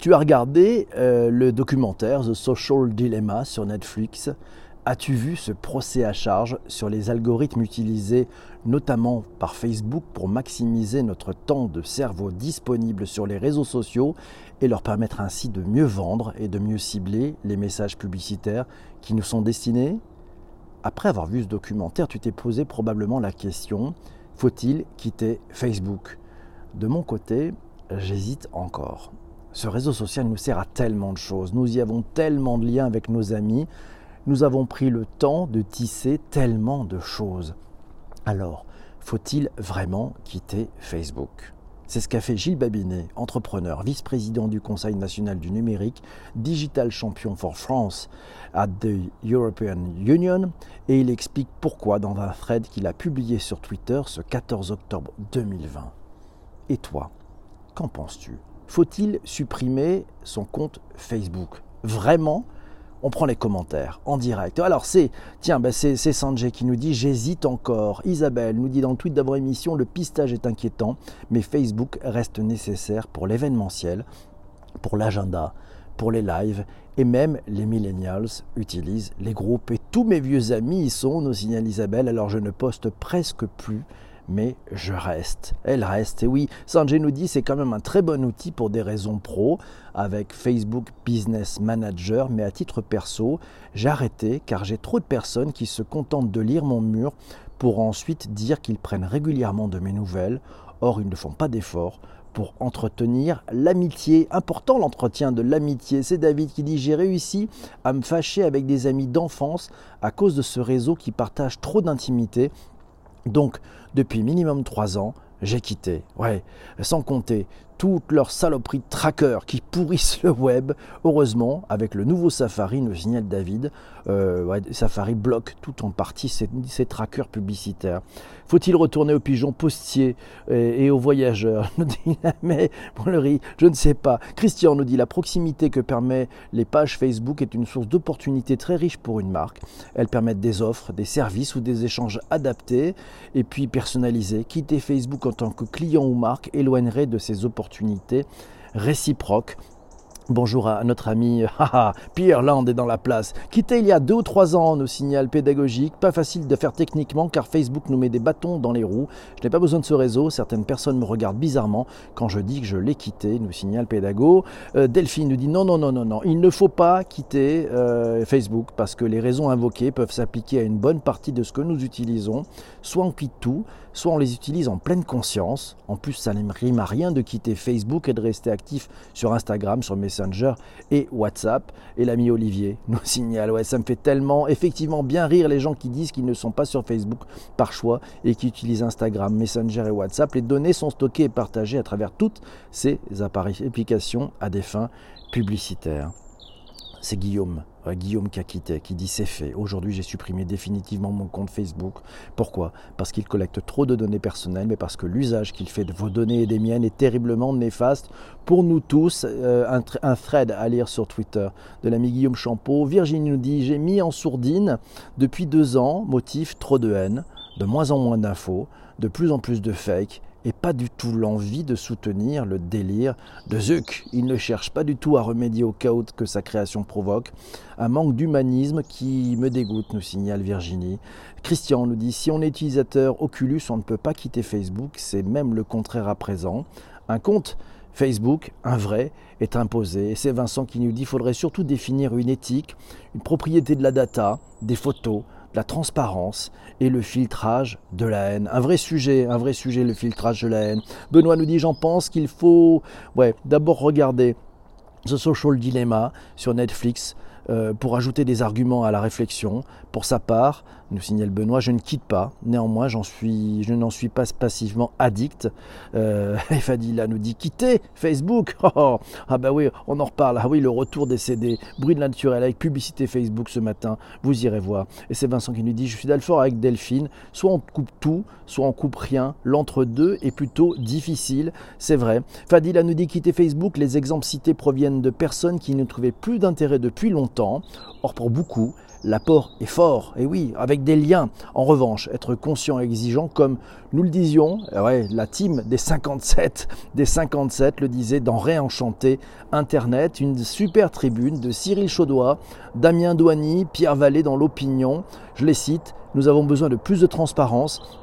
Tu as regardé euh, le documentaire The Social Dilemma sur Netflix. As-tu vu ce procès à charge sur les algorithmes utilisés notamment par Facebook pour maximiser notre temps de cerveau disponible sur les réseaux sociaux et leur permettre ainsi de mieux vendre et de mieux cibler les messages publicitaires qui nous sont destinés? Après avoir vu ce documentaire, tu t'es posé probablement la question, faut-il quitter Facebook? De mon côté, j'hésite encore. Ce réseau social nous sert à tellement de choses, nous y avons tellement de liens avec nos amis, nous avons pris le temps de tisser tellement de choses. Alors, faut-il vraiment quitter Facebook? C'est ce qu'a fait Gilles Babinet, entrepreneur, vice-président du Conseil national du numérique, digital champion for France at the European Union, et il explique pourquoi dans un thread qu'il a publié sur Twitter ce 14 octobre 2020. Et toi, qu'en penses-tu? Faut-il supprimer son compte Facebook? Vraiment? On prend les commentaires en direct. Alors c'est, tiens, ben c'est, Sanjay qui nous dit j'hésite encore. Isabelle nous dit dans le tweet d'avant-émission le pistage est inquiétant, mais Facebook reste nécessaire pour l'événementiel, pour l'agenda, pour les lives et même les millennials utilisent les groupes et tous mes vieux amis y sont, nous signale Isabelle, alors je ne poste presque plus mais je reste. Elle reste. Et oui, Sanjay nous dit c'est quand même un très bon outil pour des raisons pro avec Facebook Business Manager, mais à titre perso, j'ai arrêté car j'ai trop de personnes qui se contentent de lire mon mur pour ensuite dire qu'ils prennent régulièrement de mes nouvelles. Or, ils ne font pas d'efforts pour entretenir l'amitié. Important l'entretien de l'amitié. C'est David qui dit J'ai réussi à me fâcher avec des amis d'enfance à cause de ce réseau qui partage trop d'intimité donc, depuis minimum trois ans, j'ai quitté. Ouais, sans compter toutes leurs saloperies de trackers qui pourrissent le web. Heureusement, avec le nouveau Safari, nous signale David, euh, Safari bloque tout en partie ces, trackers publicitaires. Faut-il retourner aux pigeons postiers et, aux voyageurs nous dit mais le riz, je ne sais pas. Christian nous dit la proximité que permet les pages Facebook est une source d'opportunités très riche pour une marque. Elles permettent des offres, des services ou des échanges adaptés et puis personnalisés. Quitter Facebook en tant que client ou marque éloignerait de ces opportunités réciproque. Bonjour à notre ami Pierre Land est dans la place. Quitté il y a deux ou trois ans, nos signal pédagogique. Pas facile de faire techniquement car Facebook nous met des bâtons dans les roues. Je n'ai pas besoin de ce réseau. Certaines personnes me regardent bizarrement quand je dis que je l'ai quitté, nous signale pédago. Euh, Delphine nous dit non, non, non, non, non. Il ne faut pas quitter euh, Facebook parce que les raisons invoquées peuvent s'appliquer à une bonne partie de ce que nous utilisons. Soit on quitte tout, soit on les utilise en pleine conscience. En plus, ça ne rime à rien de quitter Facebook et de rester actif sur Instagram, sur Messenger et WhatsApp. Et l'ami Olivier nous signale, ouais, ça me fait tellement effectivement bien rire les gens qui disent qu'ils ne sont pas sur Facebook par choix et qui utilisent Instagram, Messenger et WhatsApp. Les données sont stockées et partagées à travers toutes ces applications à des fins publicitaires. C'est Guillaume Guillaume qui a quitté, qui dit c'est fait. Aujourd'hui, j'ai supprimé définitivement mon compte Facebook. Pourquoi? Parce qu'il collecte trop de données personnelles, mais parce que l'usage qu'il fait de vos données et des miennes est terriblement néfaste pour nous tous. Euh, un, thread à lire sur Twitter de l'ami Guillaume Champeau. Virginie nous dit j'ai mis en sourdine depuis deux ans, motif trop de haine, de moins en moins d'infos, de plus en plus de fake et pas du tout l'envie de soutenir le délire de Zuck. Il ne cherche pas du tout à remédier au chaos que sa création provoque. Un manque d'humanisme qui me dégoûte, nous signale Virginie. Christian nous dit si on est utilisateur Oculus, on ne peut pas quitter Facebook, c'est même le contraire à présent. Un compte Facebook, un vrai, est imposé. Et c'est Vincent qui nous dit qu'il faudrait surtout définir une éthique, une propriété de la data, des photos, la transparence et le filtrage de la haine. Un vrai sujet, un vrai sujet, le filtrage de la haine. Benoît nous dit, j'en pense qu'il faut ouais, d'abord regarder The Social Dilemma sur Netflix euh, pour ajouter des arguments à la réflexion. Pour sa part, nous signale Benoît, je ne quitte pas. Néanmoins, je n'en suis pas passivement addict. Euh, Fadila nous dit quitter Facebook. Oh, oh. ah bah oui, on en reparle. Ah oui, le retour des CD, bruit de naturel avec publicité Facebook ce matin. Vous irez voir. Et c'est Vincent qui nous dit, je suis d'accord avec Delphine. Soit on coupe tout, soit on coupe rien. L'entre-deux est plutôt difficile. C'est vrai. Fadila nous dit quitter Facebook. Les exemples cités proviennent de personnes qui ne trouvaient plus d'intérêt depuis longtemps. Or, pour beaucoup, l'apport est fort, et oui, avec des liens. En revanche, être conscient et exigeant, comme nous le disions, ouais, la team des 57, des 57 le disait dans Réenchanté Internet, une super tribune de Cyril Chaudois, Damien Douany, Pierre Vallée dans l'opinion. Je les cite, nous avons besoin de plus de transparence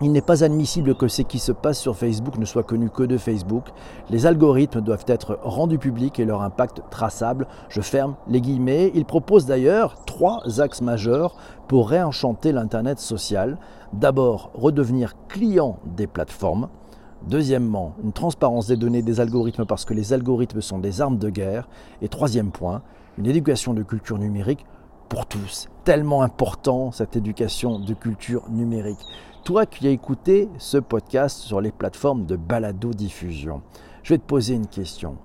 il n'est pas admissible que ce qui se passe sur Facebook ne soit connu que de Facebook. Les algorithmes doivent être rendus publics et leur impact traçable. Je ferme les guillemets. Il propose d'ailleurs trois axes majeurs pour réenchanter l'Internet social. D'abord, redevenir client des plateformes. Deuxièmement, une transparence des données des algorithmes parce que les algorithmes sont des armes de guerre. Et troisième point, une éducation de culture numérique pour tous. Tellement important cette éducation de culture numérique. Toi qui as écouté ce podcast sur les plateformes de balado-diffusion, je vais te poser une question.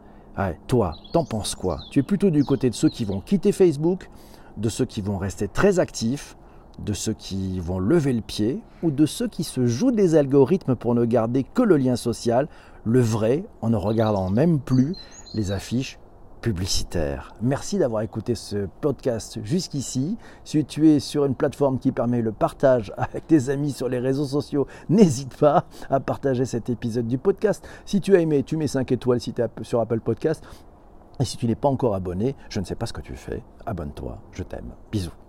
toi, t'en penses quoi? Tu es plutôt du côté de ceux qui vont quitter Facebook, de ceux qui vont rester très actifs, de ceux qui vont lever le pied, ou de ceux qui se jouent des algorithmes pour ne garder que le lien social, le vrai, en ne regardant même plus les affiches publicitaire. Merci d'avoir écouté ce podcast jusqu'ici. Si tu es sur une plateforme qui permet le partage avec tes amis sur les réseaux sociaux, n'hésite pas à partager cet épisode du podcast. Si tu as aimé, tu mets 5 étoiles si tu es sur Apple Podcast. Et si tu n'es pas encore abonné, je ne sais pas ce que tu fais, abonne-toi, je t'aime. Bisous.